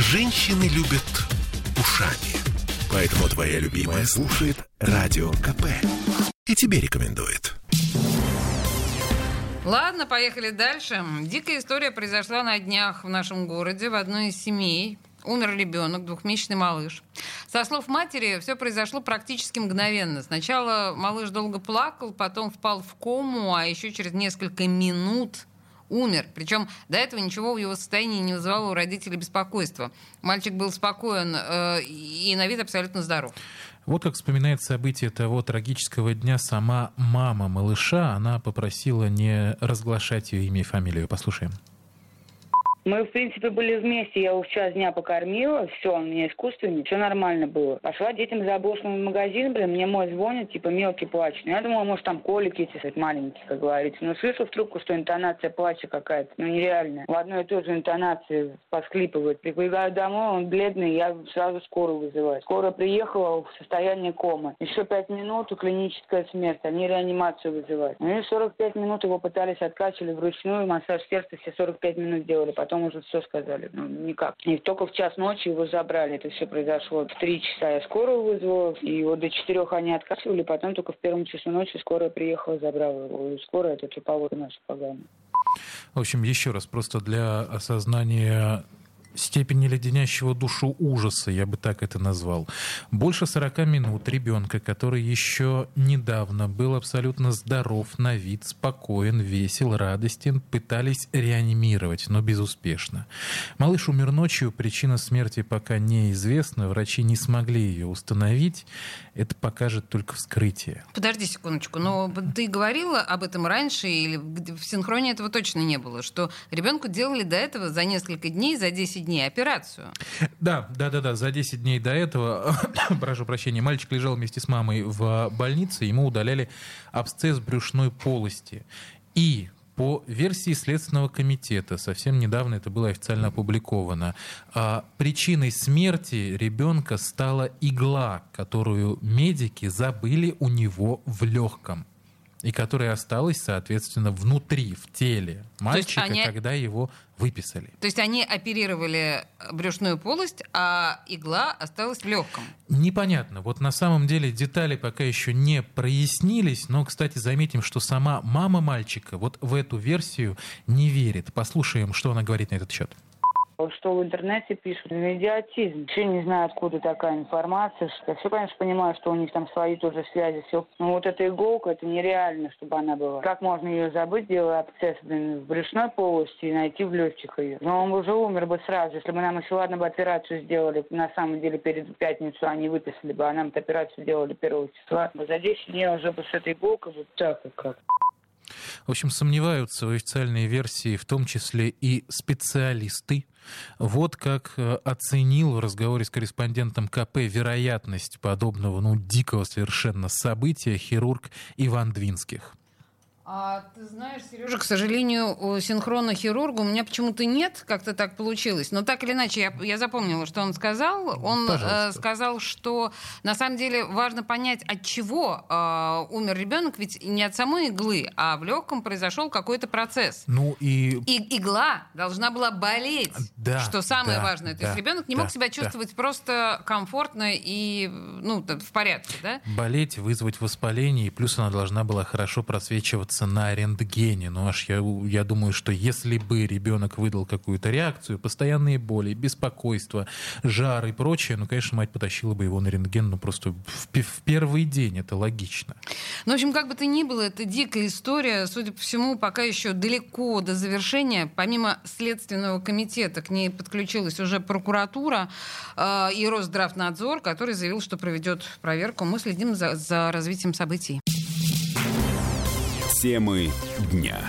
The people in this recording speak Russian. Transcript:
Женщины любят ушами. Поэтому твоя любимая слушает Радио КП. И тебе рекомендует. Ладно, поехали дальше. Дикая история произошла на днях в нашем городе, в одной из семей. Умер ребенок, двухмесячный малыш. Со слов матери, все произошло практически мгновенно. Сначала малыш долго плакал, потом впал в кому, а еще через несколько минут умер. Причем до этого ничего в его состоянии не вызывало у родителей беспокойства. Мальчик был спокоен э, и на вид абсолютно здоров. Вот как вспоминает события того трагического дня сама мама малыша. Она попросила не разглашать ее имя и фамилию. Послушаем. Мы, в принципе, были вместе. Я его час дня покормила. Все, он меня искусственный. Все нормально было. Пошла детям за обошлым в магазин, блин, мне мой звонит, типа, мелкий плач. Ну, я думала, может, там колики эти, маленькие, как говорится. Но слышу в трубку, что интонация плача какая-то. Ну, нереальная. В одной и той же интонации посклипывает. Прибегаю домой, он бледный, я сразу скорую вызываю. Скорая приехала в состоянии комы. Еще пять минут, клиническая смерть. Они реанимацию вызывают. Ну и 45 минут его пытались откачивали вручную. Массаж сердца все 45 минут делали. Потом потом уже все сказали. Ну, никак. И только в час ночи его забрали. Это все произошло. В три часа я скорую вызвала, и вот до четырех они откачивали, потом только в первом часу ночи скорая приехала, забрала его. И скорая это типовой наша программа. В общем, еще раз, просто для осознания степени леденящего душу ужаса, я бы так это назвал. Больше 40 минут ребенка, который еще недавно был абсолютно здоров на вид, спокоен, весел, радостен, пытались реанимировать, но безуспешно. Малыш умер ночью, причина смерти пока неизвестна, врачи не смогли ее установить, это покажет только вскрытие. Подожди секундочку, но ты говорила об этом раньше, или в синхроне этого точно не было, что ребенку делали до этого за несколько дней, за 10 дней операцию. Да, да, да, да. За 10 дней до этого, прошу прощения, мальчик лежал вместе с мамой в больнице, ему удаляли абсцесс брюшной полости. И по версии Следственного комитета, совсем недавно это было официально опубликовано, а, причиной смерти ребенка стала игла, которую медики забыли у него в легком и которая осталась, соответственно, внутри, в теле мальчика, они... когда его выписали. То есть они оперировали брюшную полость, а игла осталась в легком? Непонятно. Вот на самом деле детали пока еще не прояснились, но, кстати, заметим, что сама мама мальчика вот в эту версию не верит. Послушаем, что она говорит на этот счет что в интернете пишут, медиатизм. Вообще не знаю, откуда такая информация. Я все, конечно, понимаю, что у них там свои тоже связи, все. Но вот эта иголка, это нереально, чтобы она была. Как можно ее забыть, делая абсцесс в брюшной полости и найти в легких ее? Но он уже умер бы сразу, если бы нам еще, ладно, бы операцию сделали, на самом деле, перед пятницу они выписали бы, а нам эту операцию делали первого числа. За 10 дней уже бы с этой иголкой вот так вот как. В общем, сомневаются в официальной версии, в том числе и специалисты. Вот как э, оценил в разговоре с корреспондентом КП вероятность подобного, ну, дикого совершенно события хирург Иван Двинских. А ты знаешь, Сережа, к сожалению, синхронно хирурга у меня почему-то нет, как-то так получилось. Но так или иначе, я, я запомнила, что он сказал. Он э, сказал, что на самом деле важно понять, от чего э, умер ребенок, ведь не от самой иглы, а в легком произошел какой-то процесс. Ну и... и игла должна была болеть, да, что самое да, важное. То да, есть ребенок не да, мог себя чувствовать да. просто комфортно и ну, в порядке, да? Болеть, вызвать воспаление, и плюс она должна была хорошо просвечиваться находится на рентгене. Ну аж я, я думаю, что если бы ребенок выдал какую-то реакцию, постоянные боли, беспокойство, жар и прочее, ну, конечно, мать потащила бы его на рентген, ну, просто в, в первый день, это логично. Ну, в общем, как бы то ни было, это дикая история. Судя по всему, пока еще далеко до завершения. Помимо Следственного комитета к ней подключилась уже прокуратура э, и Росздравнадзор, который заявил, что проведет проверку. Мы следим за, за развитием событий. Темы дня.